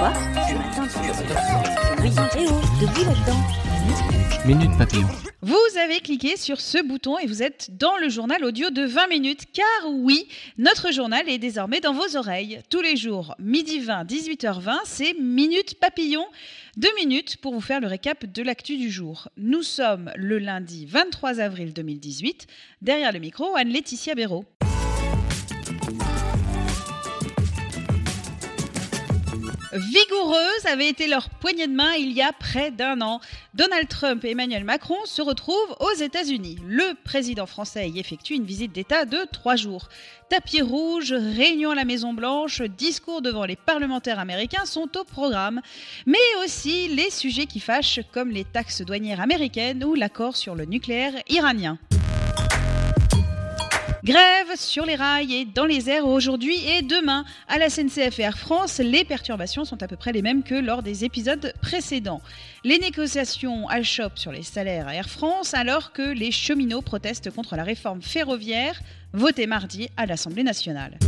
Quoi Ce matin, tu Oui, debout là-dedans. Minute Papillon. Vous avez cliqué sur ce bouton et vous êtes dans le journal audio de 20 minutes. Car oui, notre journal est désormais dans vos oreilles. Tous les jours, midi 20, 18h20, c'est Minute Papillon. Deux minutes pour vous faire le récap de l'actu du jour. Nous sommes le lundi 23 avril 2018. Derrière le micro, Anne-Laetitia Béraud. Vigoureuse avait été leur poignée de main il y a près d'un an. Donald Trump et Emmanuel Macron se retrouvent aux États-Unis. Le président français y effectue une visite d'État de trois jours. Tapis rouge, réunion à la Maison-Blanche, discours devant les parlementaires américains sont au programme. Mais aussi les sujets qui fâchent, comme les taxes douanières américaines ou l'accord sur le nucléaire iranien. Grève sur les rails et dans les airs aujourd'hui et demain. À la SNCF et Air France, les perturbations sont à peu près les mêmes que lors des épisodes précédents. Les négociations achoppent sur les salaires à Air France alors que les cheminots protestent contre la réforme ferroviaire votée mardi à l'Assemblée nationale.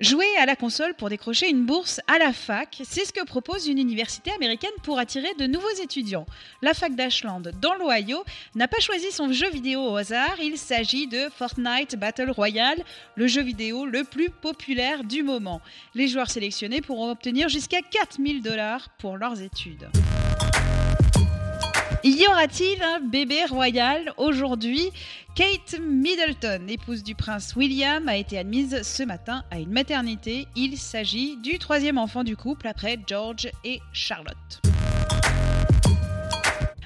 Jouer à la console pour décrocher une bourse à la fac, c'est ce que propose une université américaine pour attirer de nouveaux étudiants. La fac d'Ashland, dans l'Ohio, n'a pas choisi son jeu vidéo au hasard, il s'agit de Fortnite Battle Royale, le jeu vidéo le plus populaire du moment. Les joueurs sélectionnés pourront obtenir jusqu'à 4000 dollars pour leurs études. Y aura-t-il un bébé royal aujourd'hui? Kate Middleton, épouse du prince William, a été admise ce matin à une maternité. Il s'agit du troisième enfant du couple après George et Charlotte.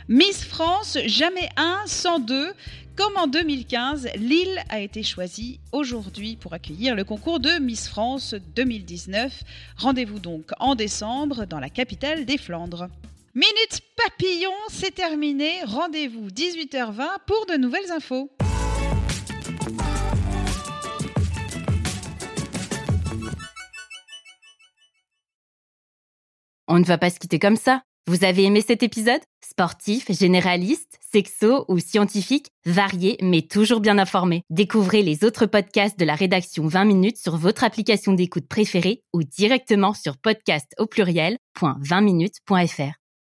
Miss France, jamais un sans deux. Comme en 2015, Lille a été choisie aujourd'hui pour accueillir le concours de Miss France 2019. Rendez-vous donc en décembre dans la capitale des Flandres. Minute Papillon, c'est terminé. Rendez-vous 18h20 pour de nouvelles infos. On ne va pas se quitter comme ça. Vous avez aimé cet épisode? Sportif, généraliste, sexo ou scientifique, varié mais toujours bien informé. Découvrez les autres podcasts de la rédaction 20 minutes sur votre application d'écoute préférée ou directement sur podcast au pluriel.20minutes.fr.